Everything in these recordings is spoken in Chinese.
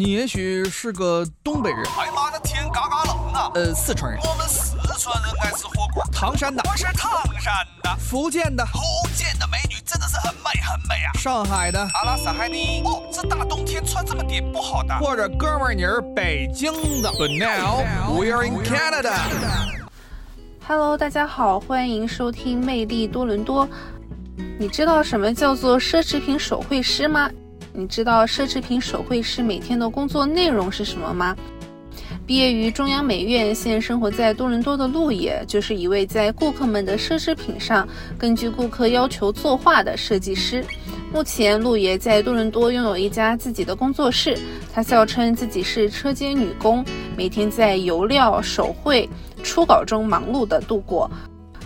你也许是个东北人，哎妈的天嘎嘎冷啊！呃，四川人，我们四川人爱吃火锅。唐山的，我是唐山的，福建的，福建的美女真的是很美很美啊。上海的，阿拉斯海尼。哦，这大冬天穿这么点不好的。或者哥们儿你是北京的。But now we're in Canada. Hello，大家好，欢迎收听魅力多伦多。你知道什么叫做奢侈品手绘师吗？你知道奢侈品手绘师每天的工作内容是什么吗？毕业于中央美院，现生活在多伦多的路野，就是一位在顾客们的奢侈品上根据顾客要求作画的设计师。目前，路野在多伦多拥有一家自己的工作室，他笑称自己是车间女工，每天在油料、手绘、初稿中忙碌地度过。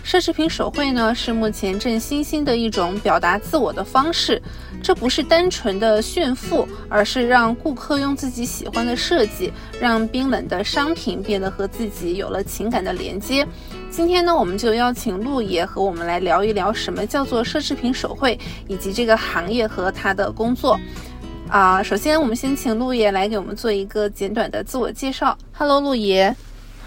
奢侈品手绘呢，是目前正新兴的一种表达自我的方式。这不是单纯的炫富，而是让顾客用自己喜欢的设计，让冰冷的商品变得和自己有了情感的连接。今天呢，我们就邀请陆爷和我们来聊一聊什么叫做奢侈品手绘，以及这个行业和他的工作。啊，首先我们先请陆爷来给我们做一个简短的自我介绍。Hello，陆爷。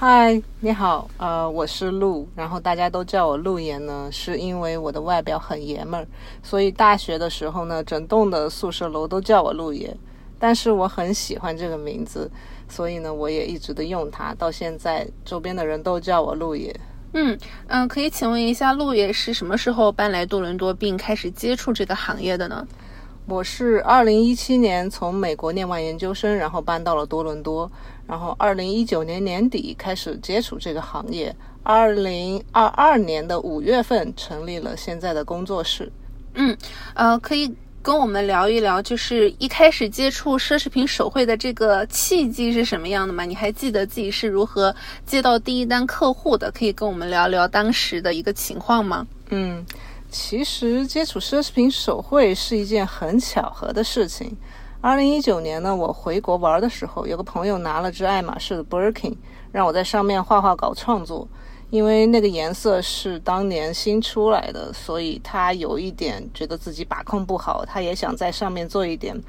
嗨，你好，呃，我是陆，然后大家都叫我陆爷呢，是因为我的外表很爷们儿，所以大学的时候呢，整栋的宿舍楼都叫我陆爷。但是我很喜欢这个名字，所以呢，我也一直的用它，到现在周边的人都叫我陆爷。嗯嗯，可以请问一下，陆爷是什么时候搬来多伦多并开始接触这个行业的呢？我是二零一七年从美国念完研究生，然后搬到了多伦多。然后，二零一九年年底开始接触这个行业，二零二二年的五月份成立了现在的工作室。嗯，呃，可以跟我们聊一聊，就是一开始接触奢侈品手绘的这个契机是什么样的吗？你还记得自己是如何接到第一单客户的？可以跟我们聊聊当时的一个情况吗？嗯，其实接触奢侈品手绘是一件很巧合的事情。二零一九年呢，我回国玩的时候，有个朋友拿了只爱马仕的 Birkin，让我在上面画画搞创作。因为那个颜色是当年新出来的，所以他有一点觉得自己把控不好，他也想在上面做一点，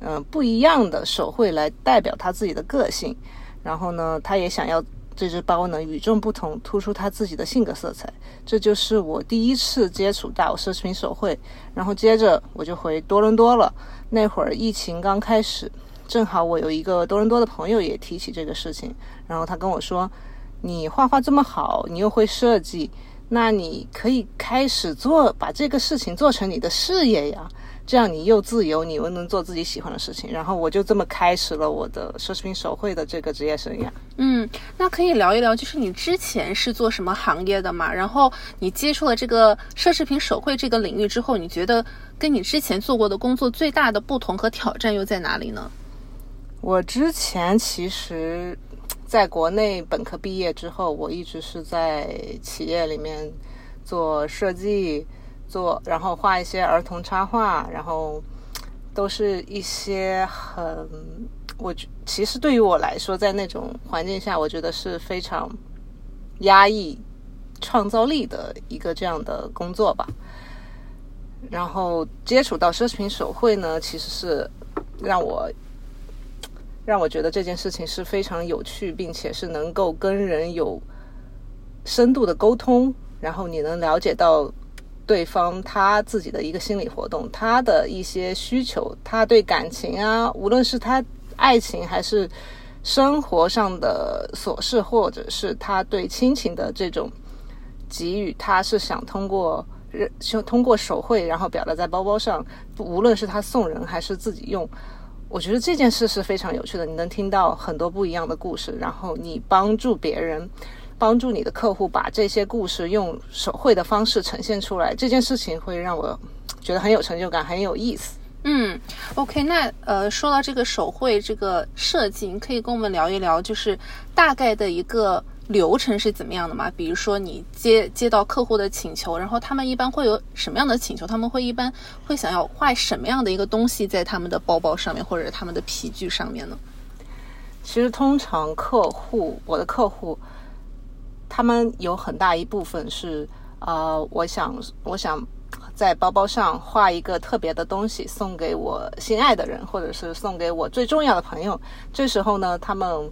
嗯，不一样的手绘来代表他自己的个性。然后呢，他也想要这只包呢与众不同，突出他自己的性格色彩。这就是我第一次接触到奢侈品手绘。然后接着我就回多伦多了。那会儿疫情刚开始，正好我有一个多伦多的朋友也提起这个事情，然后他跟我说：“你画画这么好，你又会设计，那你可以开始做，把这个事情做成你的事业呀。这样你又自由，你又能做自己喜欢的事情。”然后我就这么开始了我的奢侈品手绘的这个职业生涯。嗯，那可以聊一聊，就是你之前是做什么行业的嘛？然后你接触了这个奢侈品手绘这个领域之后，你觉得？跟你之前做过的工作最大的不同和挑战又在哪里呢？我之前其实在国内本科毕业之后，我一直是在企业里面做设计，做然后画一些儿童插画，然后都是一些很我其实对于我来说，在那种环境下，我觉得是非常压抑创造力的一个这样的工作吧。然后接触到奢侈品手绘呢，其实是让我让我觉得这件事情是非常有趣，并且是能够跟人有深度的沟通，然后你能了解到对方他自己的一个心理活动，他的一些需求，他对感情啊，无论是他爱情还是生活上的琐事，或者是他对亲情的这种给予，他是想通过。就通过手绘，然后表达在包包上，无论是他送人还是自己用，我觉得这件事是非常有趣的。你能听到很多不一样的故事，然后你帮助别人，帮助你的客户把这些故事用手绘的方式呈现出来，这件事情会让我觉得很有成就感，很有意思。嗯，OK，那呃，说到这个手绘这个设计，你可以跟我们聊一聊，就是大概的一个。流程是怎么样的吗？比如说你接接到客户的请求，然后他们一般会有什么样的请求？他们会一般会想要画什么样的一个东西在他们的包包上面，或者他们的皮具上面呢？其实通常客户，我的客户，他们有很大一部分是，呃，我想，我想在包包上画一个特别的东西，送给我心爱的人，或者是送给我最重要的朋友。这时候呢，他们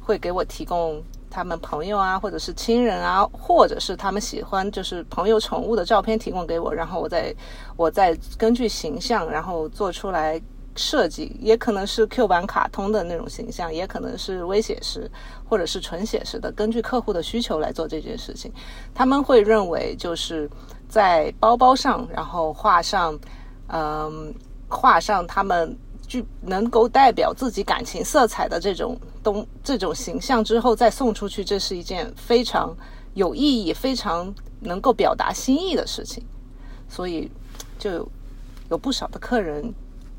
会给我提供他们朋友啊，或者是亲人啊，或者是他们喜欢就是朋友宠物的照片提供给我，然后我再我再根据形象，然后做出来。设计也可能是 Q 版卡通的那种形象，也可能是微写实，或者是纯写实的，根据客户的需求来做这件事情。他们会认为就是在包包上，然后画上，嗯，画上他们具能够代表自己感情色彩的这种东这种形象之后，再送出去，这是一件非常有意义、非常能够表达心意的事情。所以就有不少的客人。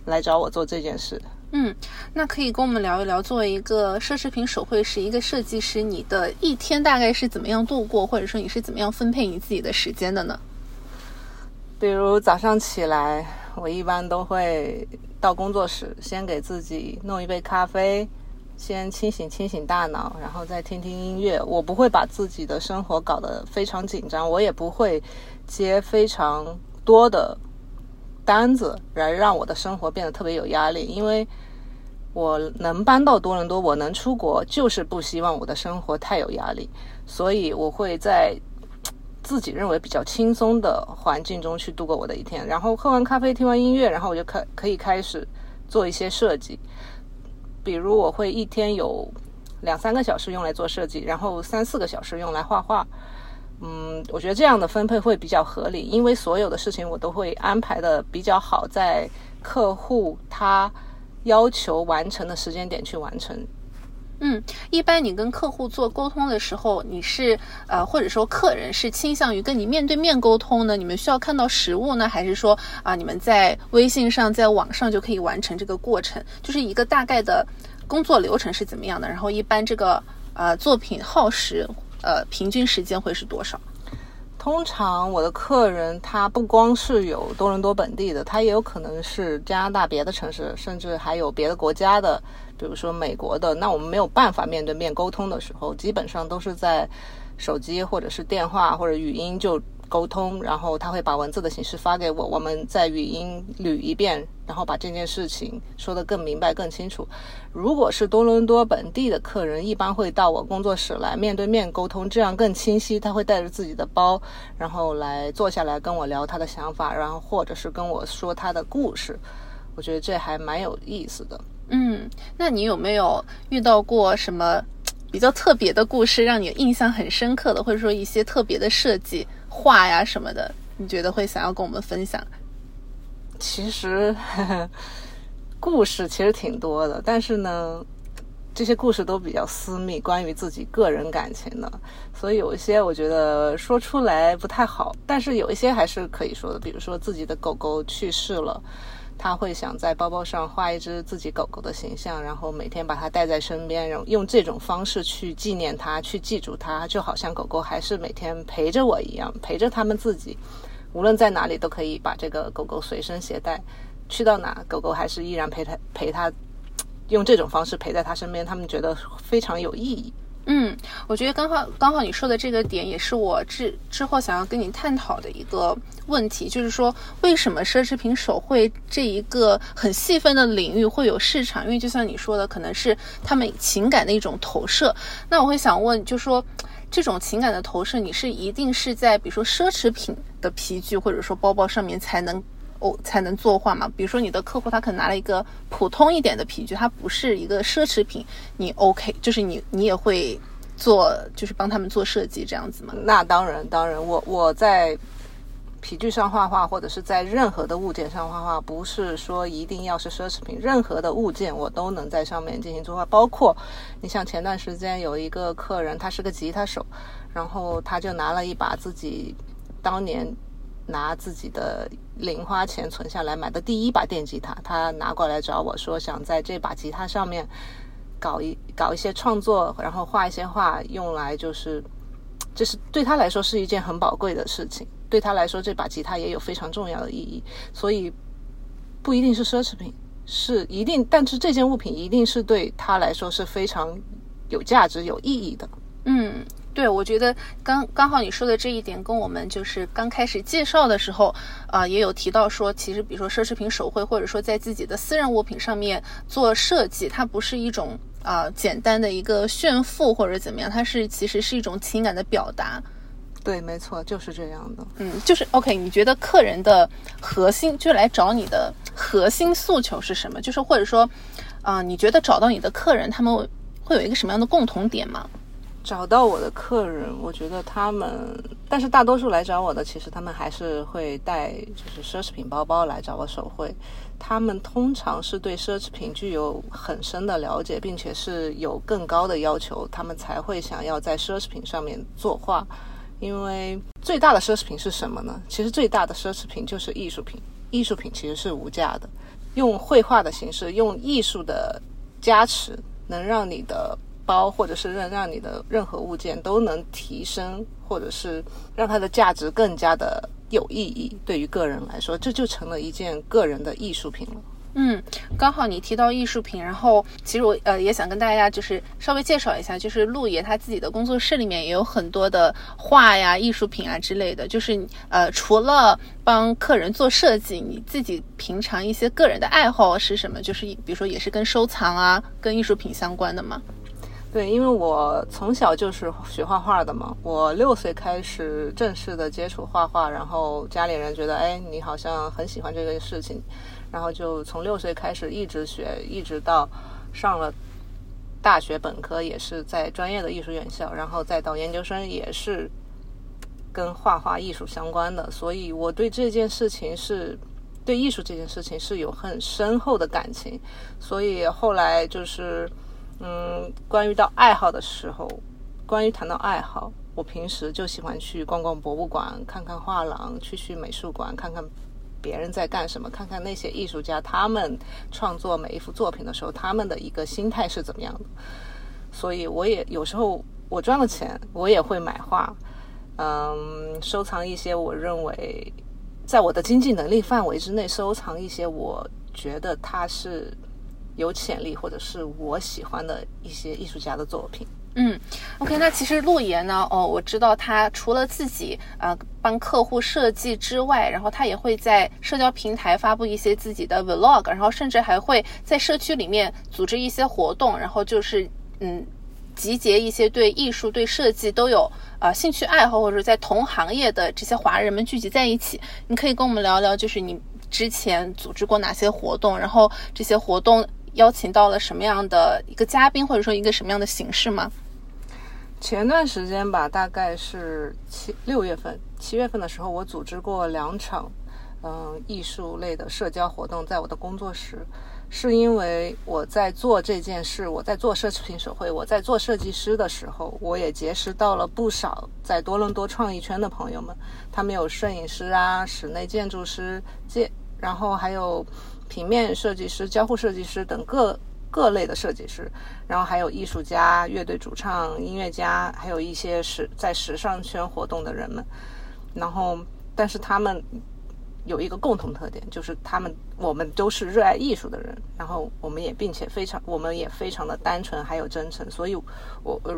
来找我做这件事。嗯，那可以跟我们聊一聊，作为一个奢侈品手绘师、一个设计师，你的一天大概是怎么样度过，或者说你是怎么样分配你自己的时间的呢？比如早上起来，我一般都会到工作室，先给自己弄一杯咖啡，先清醒清醒大脑，然后再听听音乐。我不会把自己的生活搞得非常紧张，我也不会接非常多的。单子来让我的生活变得特别有压力，因为我能搬到多伦多，我能出国，就是不希望我的生活太有压力，所以我会在自己认为比较轻松的环境中去度过我的一天。然后喝完咖啡，听完音乐，然后我就可可以开始做一些设计，比如我会一天有两三个小时用来做设计，然后三四个小时用来画画。嗯，我觉得这样的分配会比较合理，因为所有的事情我都会安排的比较好，在客户他要求完成的时间点去完成。嗯，一般你跟客户做沟通的时候，你是呃，或者说客人是倾向于跟你面对面沟通呢？你们需要看到实物呢，还是说啊，你们在微信上、在网上就可以完成这个过程？就是一个大概的工作流程是怎么样的？然后一般这个呃作品耗时。呃，平均时间会是多少？通常我的客人他不光是有多伦多本地的，他也有可能是加拿大别的城市，甚至还有别的国家的，比如说美国的。那我们没有办法面对面沟通的时候，基本上都是在手机或者是电话或者语音就。沟通，然后他会把文字的形式发给我，我们在语音捋一遍，然后把这件事情说得更明白、更清楚。如果是多伦多本地的客人，一般会到我工作室来面对面沟通，这样更清晰。他会带着自己的包，然后来坐下来跟我聊他的想法，然后或者是跟我说他的故事。我觉得这还蛮有意思的。嗯，那你有没有遇到过什么比较特别的故事，让你印象很深刻的，或者说一些特别的设计？画呀什么的，你觉得会想要跟我们分享？其实故事其实挺多的，但是呢，这些故事都比较私密，关于自己个人感情的，所以有一些我觉得说出来不太好，但是有一些还是可以说的，比如说自己的狗狗去世了。他会想在包包上画一只自己狗狗的形象，然后每天把它带在身边，然后用这种方式去纪念它，去记住它，就好像狗狗还是每天陪着我一样，陪着他们自己，无论在哪里都可以把这个狗狗随身携带，去到哪狗狗还是依然陪它陪它，用这种方式陪在它身边，他们觉得非常有意义。嗯，我觉得刚好刚好你说的这个点也是我之之后想要跟你探讨的一个问题，就是说为什么奢侈品手绘这一个很细分的领域会有市场？因为就像你说的，可能是他们情感的一种投射。那我会想问，就说这种情感的投射，你是一定是在比如说奢侈品的皮具或者说包包上面才能？哦，才能作画嘛？比如说你的客户他可能拿了一个普通一点的皮具，它不是一个奢侈品，你 OK，就是你你也会做，就是帮他们做设计这样子吗？那当然，当然，我我在皮具上画画，或者是在任何的物件上画画，不是说一定要是奢侈品，任何的物件我都能在上面进行作画。包括你像前段时间有一个客人，他是个吉他手，然后他就拿了一把自己当年。拿自己的零花钱存下来买的第一把电吉他，他拿过来找我说，想在这把吉他上面搞一搞一些创作，然后画一些画，用来就是，这是对他来说是一件很宝贵的事情。对他来说，这把吉他也有非常重要的意义，所以不一定是奢侈品，是一定，但是这件物品一定是对他来说是非常有价值、有意义的。嗯。对，我觉得刚刚好你说的这一点，跟我们就是刚开始介绍的时候，啊、也有提到说，其实比如说奢侈品手绘，或者说在自己的私人物品上面做设计，它不是一种啊、简单的一个炫富或者怎么样，它是其实是一种情感的表达。对，没错，就是这样的。嗯，就是 OK。你觉得客人的核心，就是来找你的核心诉求是什么？就是或者说，啊、你觉得找到你的客人，他们会有一个什么样的共同点吗？找到我的客人，我觉得他们，但是大多数来找我的，其实他们还是会带就是奢侈品包包来找我手绘。他们通常是对奢侈品具有很深的了解，并且是有更高的要求，他们才会想要在奢侈品上面作画。因为最大的奢侈品是什么呢？其实最大的奢侈品就是艺术品，艺术品其实是无价的。用绘画的形式，用艺术的加持，能让你的包或者是让让你的任何物件都能提升，或者是让它的价值更加的有意义。对于个人来说，这就成了一件个人的艺术品了。嗯，刚好你提到艺术品，然后其实我呃也想跟大家就是稍微介绍一下，就是陆爷他自己的工作室里面也有很多的画呀、艺术品啊之类的。就是呃，除了帮客人做设计，你自己平常一些个人的爱好是什么？就是比如说也是跟收藏啊、跟艺术品相关的吗？对，因为我从小就是学画画的嘛，我六岁开始正式的接触画画，然后家里人觉得，哎，你好像很喜欢这个事情，然后就从六岁开始一直学，一直到上了大学本科，也是在专业的艺术院校，然后再到研究生也是跟画画艺术相关的，所以我对这件事情是。对艺术这件事情是有很深厚的感情，所以后来就是，嗯，关于到爱好的时候，关于谈到爱好，我平时就喜欢去逛逛博物馆，看看画廊，去去美术馆，看看别人在干什么，看看那些艺术家他们创作每一幅作品的时候，他们的一个心态是怎么样的。所以我也有时候我赚了钱，我也会买画，嗯，收藏一些我认为在我的经济能力范围之内收藏一些我觉得它是有潜力或者是我喜欢的一些艺术家的作品。嗯，OK，那其实陆爷呢，哦，我知道他除了自己呃帮客户设计之外，然后他也会在社交平台发布一些自己的 vlog，然后甚至还会在社区里面组织一些活动，然后就是嗯。集结一些对艺术、对设计都有呃兴趣爱好，或者在同行业的这些华人们聚集在一起。你可以跟我们聊聊，就是你之前组织过哪些活动，然后这些活动邀请到了什么样的一个嘉宾，或者说一个什么样的形式吗？前段时间吧，大概是七六月份、七月份的时候，我组织过两场，嗯，艺术类的社交活动，在我的工作室。是因为我在做这件事，我在做奢侈品手绘，我在做设计师的时候，我也结识到了不少在多伦多创意圈的朋友们。他们有摄影师啊、室内建筑师、建，然后还有平面设计师、交互设计师等各各类的设计师，然后还有艺术家、乐队主唱、音乐家，还有一些时在时尚圈活动的人们。然后，但是他们。有一个共同特点，就是他们我们都是热爱艺术的人，然后我们也并且非常我们也非常的单纯还有真诚，所以我呃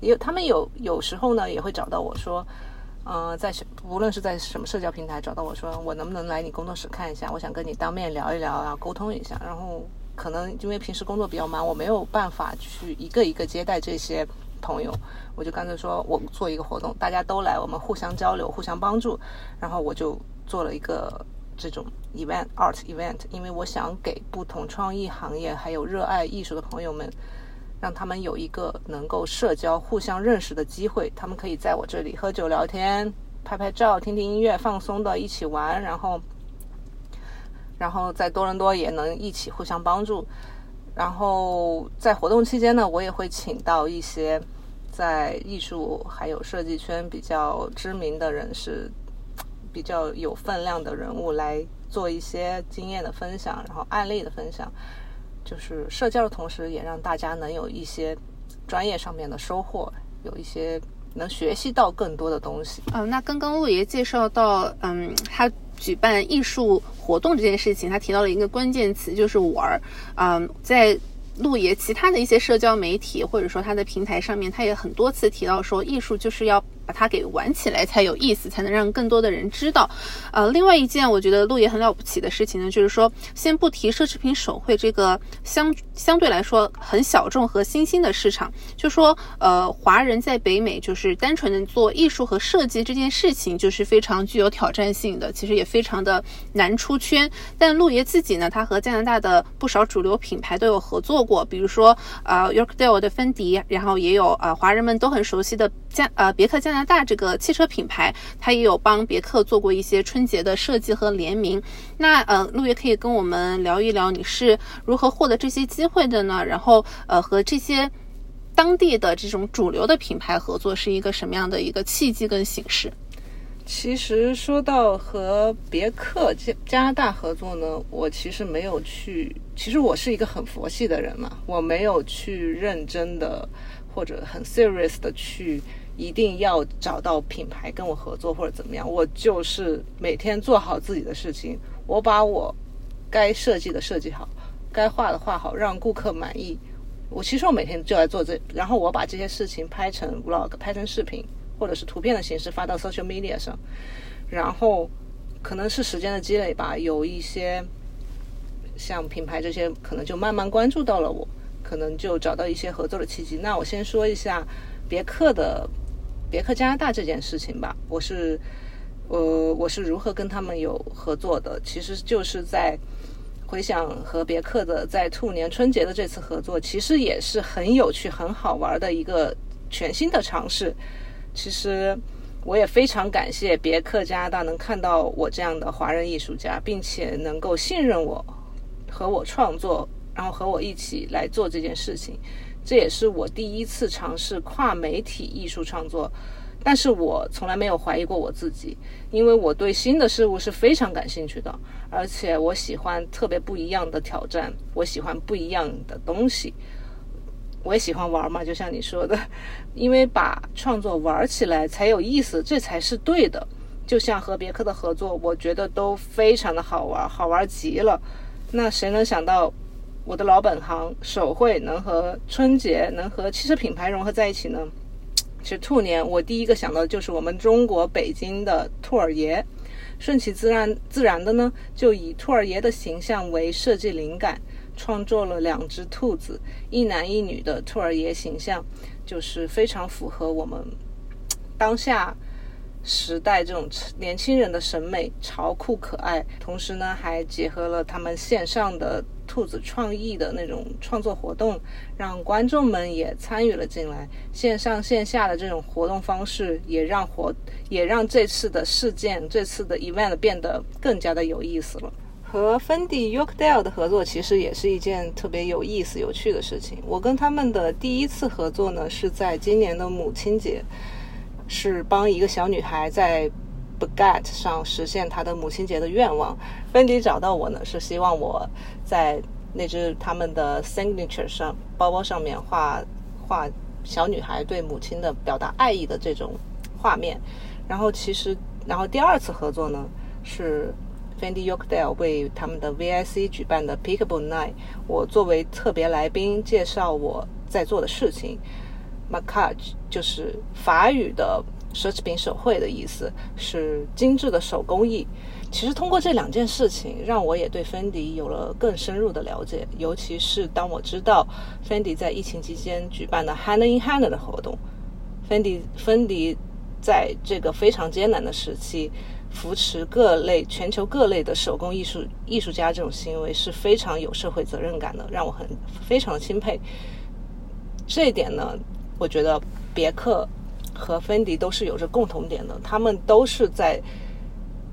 也他们有有时候呢也会找到我说，呃在无论是在什么社交平台找到我说我能不能来你工作室看一下，我想跟你当面聊一聊啊，沟通一下，然后可能因为平时工作比较忙，我没有办法去一个一个接待这些朋友，我就干脆说我做一个活动，大家都来，我们互相交流，互相帮助，然后我就。做了一个这种 event art event，因为我想给不同创意行业还有热爱艺术的朋友们，让他们有一个能够社交、互相认识的机会。他们可以在我这里喝酒聊天、拍拍照、听听音乐、放松的一起玩，然后，然后在多伦多也能一起互相帮助。然后在活动期间呢，我也会请到一些在艺术还有设计圈比较知名的人士。比较有分量的人物来做一些经验的分享，然后案例的分享，就是社交的同时，也让大家能有一些专业上面的收获，有一些能学习到更多的东西。嗯、那刚刚陆爷介绍到，嗯，他举办艺术活动这件事情，他提到了一个关键词，就是玩儿。嗯，在陆爷其他的一些社交媒体或者说他的平台上面，他也很多次提到说，艺术就是要。把它给玩起来才有意思，才能让更多的人知道。呃，另外一件我觉得陆爷很了不起的事情呢，就是说，先不提奢侈品手绘这个相相对来说很小众和新兴的市场，就说呃，华人在北美就是单纯的做艺术和设计这件事情，就是非常具有挑战性的，其实也非常的难出圈。但陆爷自己呢，他和加拿大的不少主流品牌都有合作过，比如说呃，Yorkdale 的芬迪，然后也有呃，华人们都很熟悉的加呃别克加拿。加拿大这个汽车品牌，它也有帮别克做过一些春节的设计和联名。那呃，陆爷可以跟我们聊一聊，你是如何获得这些机会的呢？然后呃，和这些当地的这种主流的品牌合作是一个什么样的一个契机跟形式？其实说到和别克加加拿大合作呢，我其实没有去。其实我是一个很佛系的人嘛，我没有去认真的或者很 serious 的去。一定要找到品牌跟我合作或者怎么样，我就是每天做好自己的事情，我把我该设计的设计好，该画的画好，让顾客满意。我其实我每天就在做这，然后我把这些事情拍成 vlog，拍成视频或者是图片的形式发到 social media 上，然后可能是时间的积累吧，有一些像品牌这些可能就慢慢关注到了我，可能就找到一些合作的契机。那我先说一下别克的。别克加拿大这件事情吧，我是，呃，我是如何跟他们有合作的？其实就是在回想和别克的在兔年春节的这次合作，其实也是很有趣、很好玩的一个全新的尝试。其实我也非常感谢别克加拿大能看到我这样的华人艺术家，并且能够信任我和我创作，然后和我一起来做这件事情。这也是我第一次尝试跨媒体艺术创作，但是我从来没有怀疑过我自己，因为我对新的事物是非常感兴趣的，而且我喜欢特别不一样的挑战，我喜欢不一样的东西，我也喜欢玩嘛，就像你说的，因为把创作玩起来才有意思，这才是对的。就像和别克的合作，我觉得都非常的好玩，好玩极了。那谁能想到？我的老本行手绘能和春节能和汽车品牌融合在一起呢？其实兔年我第一个想到的就是我们中国北京的兔儿爷，顺其自然自然的呢，就以兔儿爷的形象为设计灵感，创作了两只兔子，一男一女的兔儿爷形象，就是非常符合我们当下时代这种年轻人的审美，潮酷可爱，同时呢还结合了他们线上的。兔子创意的那种创作活动，让观众们也参与了进来。线上线下的这种活动方式，也让活也让这次的事件、这次的 event 变得更加的有意思了。和芬迪 Yorkdale 的合作，其实也是一件特别有意思、有趣的事情。我跟他们的第一次合作呢，是在今年的母亲节，是帮一个小女孩在。Baguette 上实现她的母亲节的愿望，芬迪找到我呢，是希望我在那只他们的 signature 上包包上面画画小女孩对母亲的表达爱意的这种画面。然后其实，然后第二次合作呢，是 Fendi Yorkdale 为他们的 VIC 举办的 Pickable Night，我作为特别来宾介绍我在做的事情。Macage 就是法语的。奢侈品手绘的意思是精致的手工艺。其实通过这两件事情，让我也对芬迪有了更深入的了解。尤其是当我知道芬迪在疫情期间举办的 Hand in Hand 的活动，芬迪芬迪在这个非常艰难的时期扶持各类全球各类的手工艺术艺术家，这种行为是非常有社会责任感的，让我很非常的钦佩。这一点呢，我觉得别克。和芬迪都是有着共同点的，他们都是在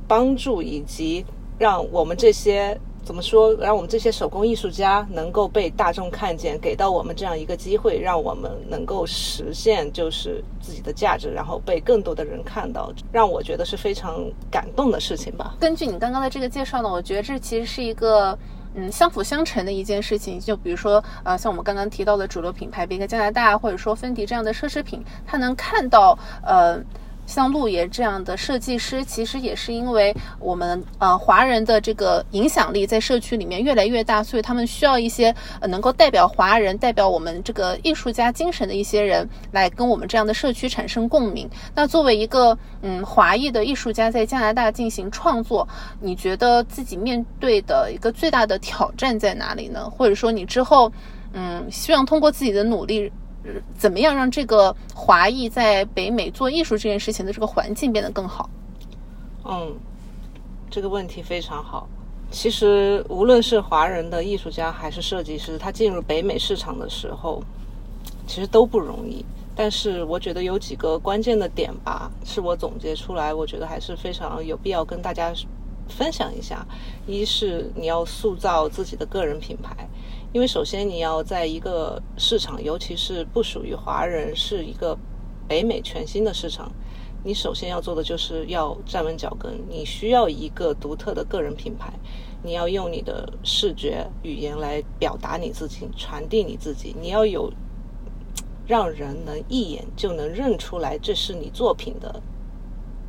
帮助以及让我们这些怎么说，让我们这些手工艺术家能够被大众看见，给到我们这样一个机会，让我们能够实现就是自己的价值，然后被更多的人看到，让我觉得是非常感动的事情吧。根据你刚刚的这个介绍呢，我觉得这其实是一个。嗯，相辅相成的一件事情，就比如说，呃，像我们刚刚提到的主流品牌比如加拿大，或者说芬迪这样的奢侈品，它能看到，呃，像陆爷这样的设计师，其实也是因为我们呃华人的这个影响力在社区里面越来越大，所以他们需要一些呃能够代表华人、代表我们这个艺术家精神的一些人来跟我们这样的社区产生共鸣。那作为一个嗯华裔的艺术家在加拿大进行创作，你觉得自己面对的一个最大的挑战在哪里呢？或者说你之后嗯希望通过自己的努力？怎么样让这个华裔在北美做艺术这件事情的这个环境变得更好？嗯，这个问题非常好。其实无论是华人的艺术家还是设计师，他进入北美市场的时候，其实都不容易。但是我觉得有几个关键的点吧，是我总结出来，我觉得还是非常有必要跟大家分享一下。一是你要塑造自己的个人品牌。因为首先你要在一个市场，尤其是不属于华人，是一个北美全新的市场，你首先要做的就是要站稳脚跟。你需要一个独特的个人品牌，你要用你的视觉语言来表达你自己，传递你自己。你要有让人能一眼就能认出来这是你作品的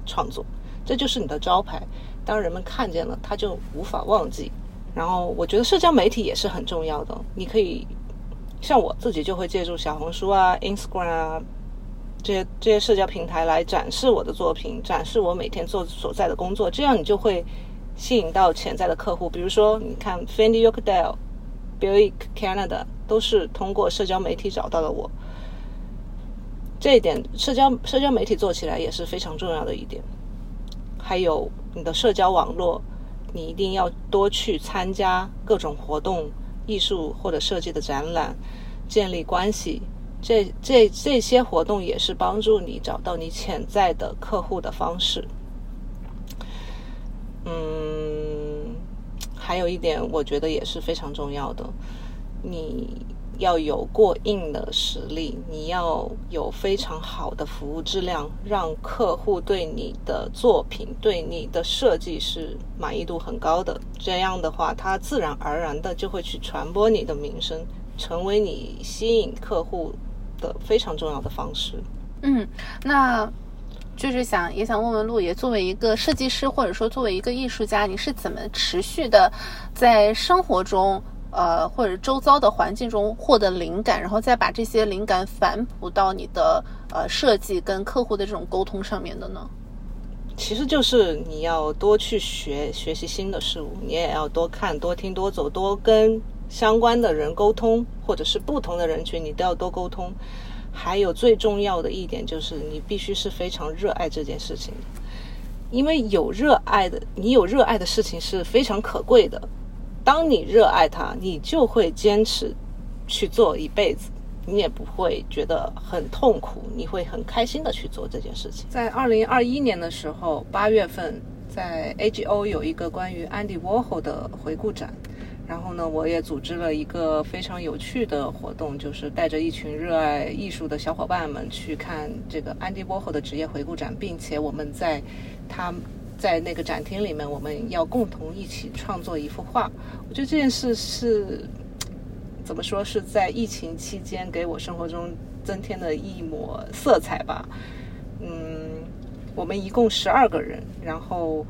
创作，这就是你的招牌。当人们看见了，他就无法忘记。然后我觉得社交媒体也是很重要的。你可以像我自己就会借助小红书啊、Instagram 啊这些这些社交平台来展示我的作品，展示我每天做所在的工作，这样你就会吸引到潜在的客户。比如说，你看 Fendi、Yorkdale、Buick Canada 都是通过社交媒体找到了我。这一点，社交社交媒体做起来也是非常重要的一点。还有你的社交网络。你一定要多去参加各种活动、艺术或者设计的展览，建立关系。这这这些活动也是帮助你找到你潜在的客户的方式。嗯，还有一点，我觉得也是非常重要的，你。要有过硬的实力，你要有非常好的服务质量，让客户对你的作品、对你的设计是满意度很高的。这样的话，他自然而然的就会去传播你的名声，成为你吸引客户的非常重要的方式。嗯，那就是想也想问问陆爷，作为一个设计师，或者说作为一个艺术家，你是怎么持续的在生活中？呃，或者周遭的环境中获得灵感，然后再把这些灵感反哺到你的呃设计跟客户的这种沟通上面的呢？其实就是你要多去学学习新的事物，你也要多看、多听、多走、多跟相关的人沟通，或者是不同的人群，你都要多沟通。还有最重要的一点就是，你必须是非常热爱这件事情，因为有热爱的，你有热爱的事情是非常可贵的。当你热爱它，你就会坚持去做一辈子，你也不会觉得很痛苦，你会很开心的去做这件事情。在二零二一年的时候，八月份在 AGO 有一个关于 Andy Warhol 的回顾展，然后呢，我也组织了一个非常有趣的活动，就是带着一群热爱艺术的小伙伴们去看这个 Andy Warhol 的职业回顾展，并且我们在他。在那个展厅里面，我们要共同一起创作一幅画。我觉得这件事是怎么说？是在疫情期间给我生活中增添了一抹色彩吧。嗯，我们一共十二个人，然后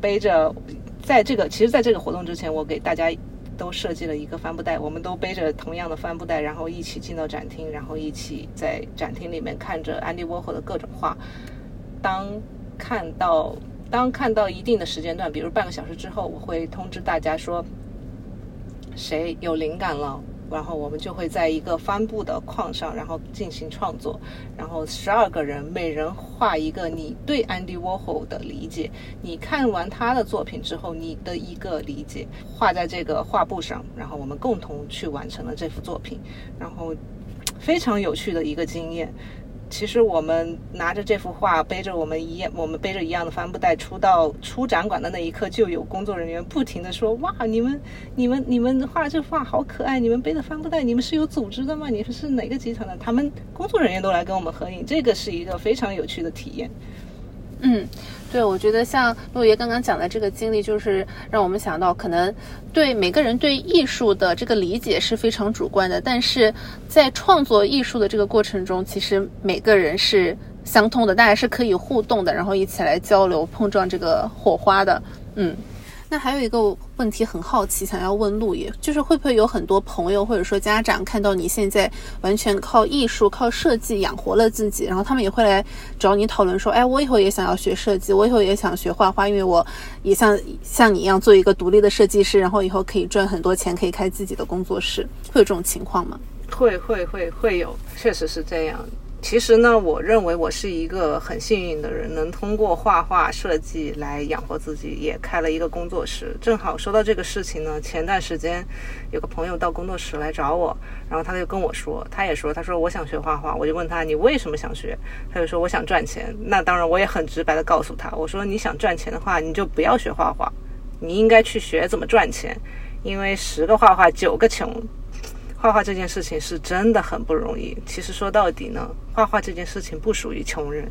背着，在这个其实，在这个活动之前，我给大家都设计了一个帆布袋，我们都背着同样的帆布袋，然后一起进到展厅，然后一起在展厅里面看着安迪沃霍的各种画。当看到，当看到一定的时间段，比如半个小时之后，我会通知大家说，谁有灵感了，然后我们就会在一个帆布的框上，然后进行创作。然后十二个人，每人画一个你对 Andy Warhol 的理解，你看完他的作品之后，你的一个理解画在这个画布上，然后我们共同去完成了这幅作品。然后非常有趣的一个经验。其实我们拿着这幅画，背着我们一样，我们背着一样的帆布袋出到出展馆的那一刻，就有工作人员不停的说：“哇，你们、你们、你们画这画好可爱！你们背的帆布袋，你们是有组织的吗？你们是哪个集团的？”他们工作人员都来跟我们合影，这个是一个非常有趣的体验。嗯。对，我觉得像陆爷刚刚讲的这个经历，就是让我们想到，可能对每个人对艺术的这个理解是非常主观的，但是在创作艺术的这个过程中，其实每个人是相通的，大家是可以互动的，然后一起来交流碰撞这个火花的。嗯，那还有一个问题很好奇，想要问陆野，就是会不会有很多朋友或者说家长看到你现在完全靠艺术、靠设计养活了自己，然后他们也会来找你讨论说，哎，我以后也想要学设计，我以后也想学画画，因为我也像像你一样做一个独立的设计师，然后以后可以赚很多钱，可以开自己的工作室，会有这种情况吗？会会会会有，确实是这样。其实呢，我认为我是一个很幸运的人，能通过画画设计来养活自己，也开了一个工作室。正好说到这个事情呢，前段时间有个朋友到工作室来找我，然后他就跟我说，他也说，他说我想学画画，我就问他你为什么想学，他就说我想赚钱。那当然，我也很直白的告诉他，我说你想赚钱的话，你就不要学画画，你应该去学怎么赚钱，因为十个画画九个穷。画画这件事情是真的很不容易。其实说到底呢，画画这件事情不属于穷人，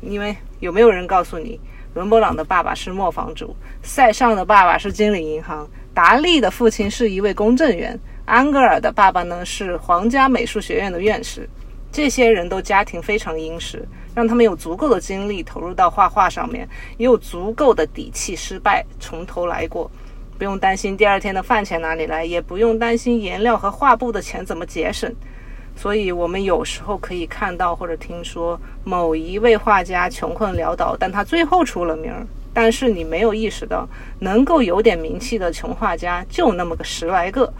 因为有没有人告诉你，伦勃朗的爸爸是磨坊主，塞尚的爸爸是经理银行，达利的父亲是一位公证员，安格尔的爸爸呢是皇家美术学院的院士。这些人都家庭非常殷实，让他们有足够的精力投入到画画上面，也有足够的底气失败，从头来过。不用担心第二天的饭钱哪里来，也不用担心颜料和画布的钱怎么节省。所以，我们有时候可以看到或者听说某一位画家穷困潦倒，但他最后出了名儿。但是你没有意识到，能够有点名气的穷画家就那么个十来个。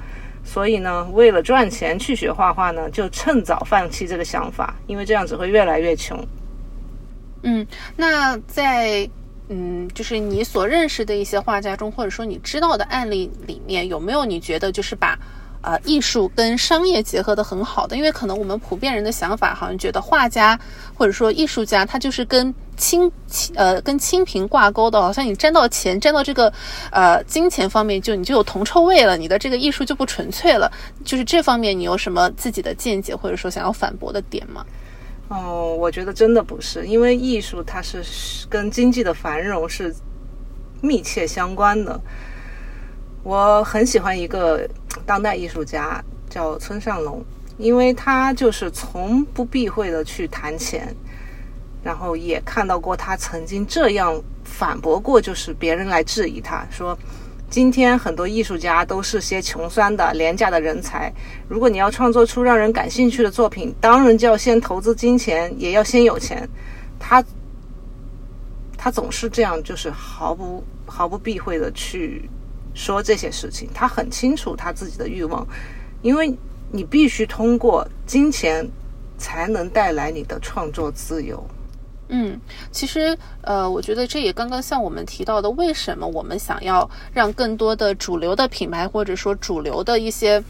所以呢，为了赚钱去学画画呢，就趁早放弃这个想法，因为这样只会越来越穷。嗯，那在。嗯，就是你所认识的一些画家中，或者说你知道的案例里面，有没有你觉得就是把，呃，艺术跟商业结合的很好的？因为可能我们普遍人的想法，好像觉得画家或者说艺术家，他就是跟清呃跟清贫挂钩的，好像你沾到钱，沾到这个呃金钱方面，就你就有铜臭味了，你的这个艺术就不纯粹了。就是这方面，你有什么自己的见解，或者说想要反驳的点吗？哦，我觉得真的不是，因为艺术它是跟经济的繁荣是密切相关的。我很喜欢一个当代艺术家叫村上龙，因为他就是从不避讳的去谈钱，然后也看到过他曾经这样反驳过，就是别人来质疑他说。今天很多艺术家都是些穷酸的廉价的人才。如果你要创作出让人感兴趣的作品，当然就要先投资金钱，也要先有钱。他他总是这样，就是毫不毫不避讳的去说这些事情。他很清楚他自己的欲望，因为你必须通过金钱才能带来你的创作自由。嗯，其实，呃，我觉得这也刚刚像我们提到的，为什么我们想要让更多的主流的品牌或者说主流的一些，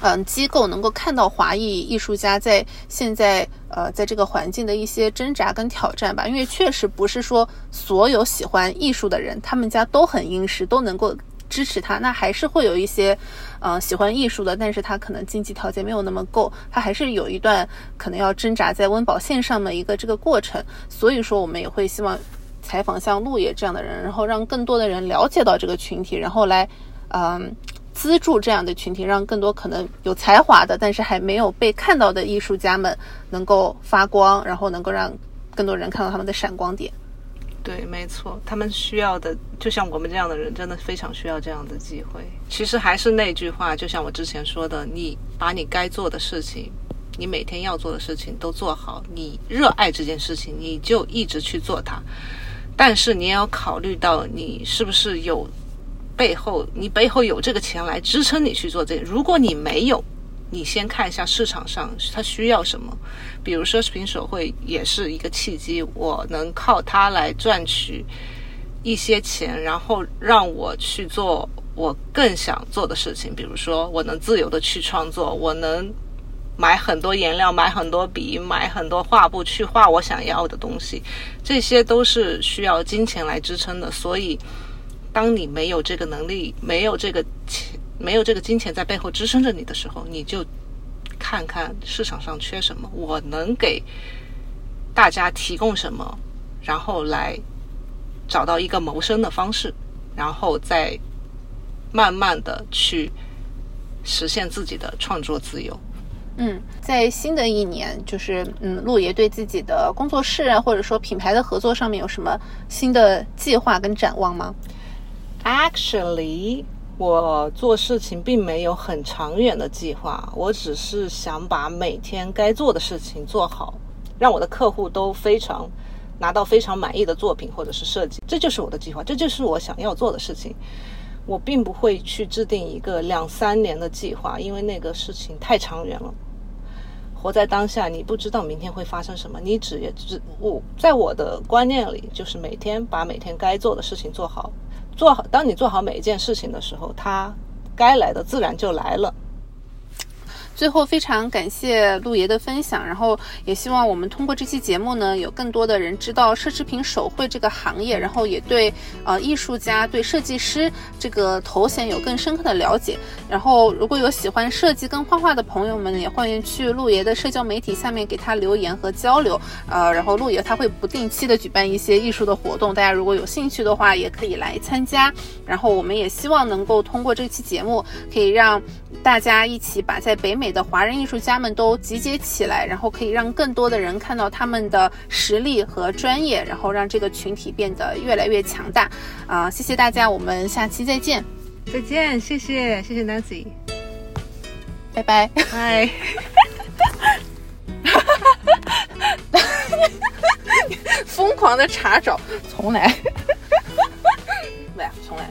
嗯，机构能够看到华裔艺术家在现在呃在这个环境的一些挣扎跟挑战吧？因为确实不是说所有喜欢艺术的人，他们家都很殷实，都能够。支持他，那还是会有一些，呃，喜欢艺术的，但是他可能经济条件没有那么够，他还是有一段可能要挣扎在温饱线上的一个这个过程。所以说，我们也会希望采访像陆野这样的人，然后让更多的人了解到这个群体，然后来，嗯，资助这样的群体，让更多可能有才华的，但是还没有被看到的艺术家们能够发光，然后能够让更多人看到他们的闪光点。对，没错，他们需要的，就像我们这样的人，真的非常需要这样的机会。其实还是那句话，就像我之前说的，你把你该做的事情，你每天要做的事情都做好，你热爱这件事情，你就一直去做它。但是你也要考虑到，你是不是有背后，你背后有这个钱来支撑你去做这。如果你没有，你先看一下市场上它需要什么，比如奢侈品手绘也是一个契机，我能靠它来赚取一些钱，然后让我去做我更想做的事情。比如说，我能自由的去创作，我能买很多颜料，买很多笔，买很多画布去画我想要的东西，这些都是需要金钱来支撑的。所以，当你没有这个能力，没有这个钱。没有这个金钱在背后支撑着你的时候，你就看看市场上缺什么，我能给大家提供什么，然后来找到一个谋生的方式，然后再慢慢的去实现自己的创作自由。嗯，在新的一年，就是嗯，陆爷对自己的工作室啊，或者说品牌的合作上面有什么新的计划跟展望吗？Actually，我做事情并没有很长远的计划，我只是想把每天该做的事情做好，让我的客户都非常拿到非常满意的作品或者是设计，这就是我的计划，这就是我想要做的事情。我并不会去制定一个两三年的计划，因为那个事情太长远了。活在当下，你不知道明天会发生什么，你只也只我在我的观念里，就是每天把每天该做的事情做好，做好。当你做好每一件事情的时候，它该来的自然就来了。最后，非常感谢陆爷的分享，然后也希望我们通过这期节目呢，有更多的人知道奢侈品手绘这个行业，然后也对呃艺术家、对设计师这个头衔有更深刻的了解。然后，如果有喜欢设计跟画画的朋友们，也欢迎去陆爷的社交媒体下面给他留言和交流。呃，然后陆爷他会不定期的举办一些艺术的活动，大家如果有兴趣的话，也可以来参加。然后，我们也希望能够通过这期节目，可以让大家一起把在北美的华人艺术家们都集结起来，然后可以让更多的人看到他们的实力和专业，然后让这个群体变得越来越强大。啊、谢谢大家，我们下期再见，再见，谢谢，谢谢 Nancy，拜拜。拜。疯狂的查找，重来，不呀，重来。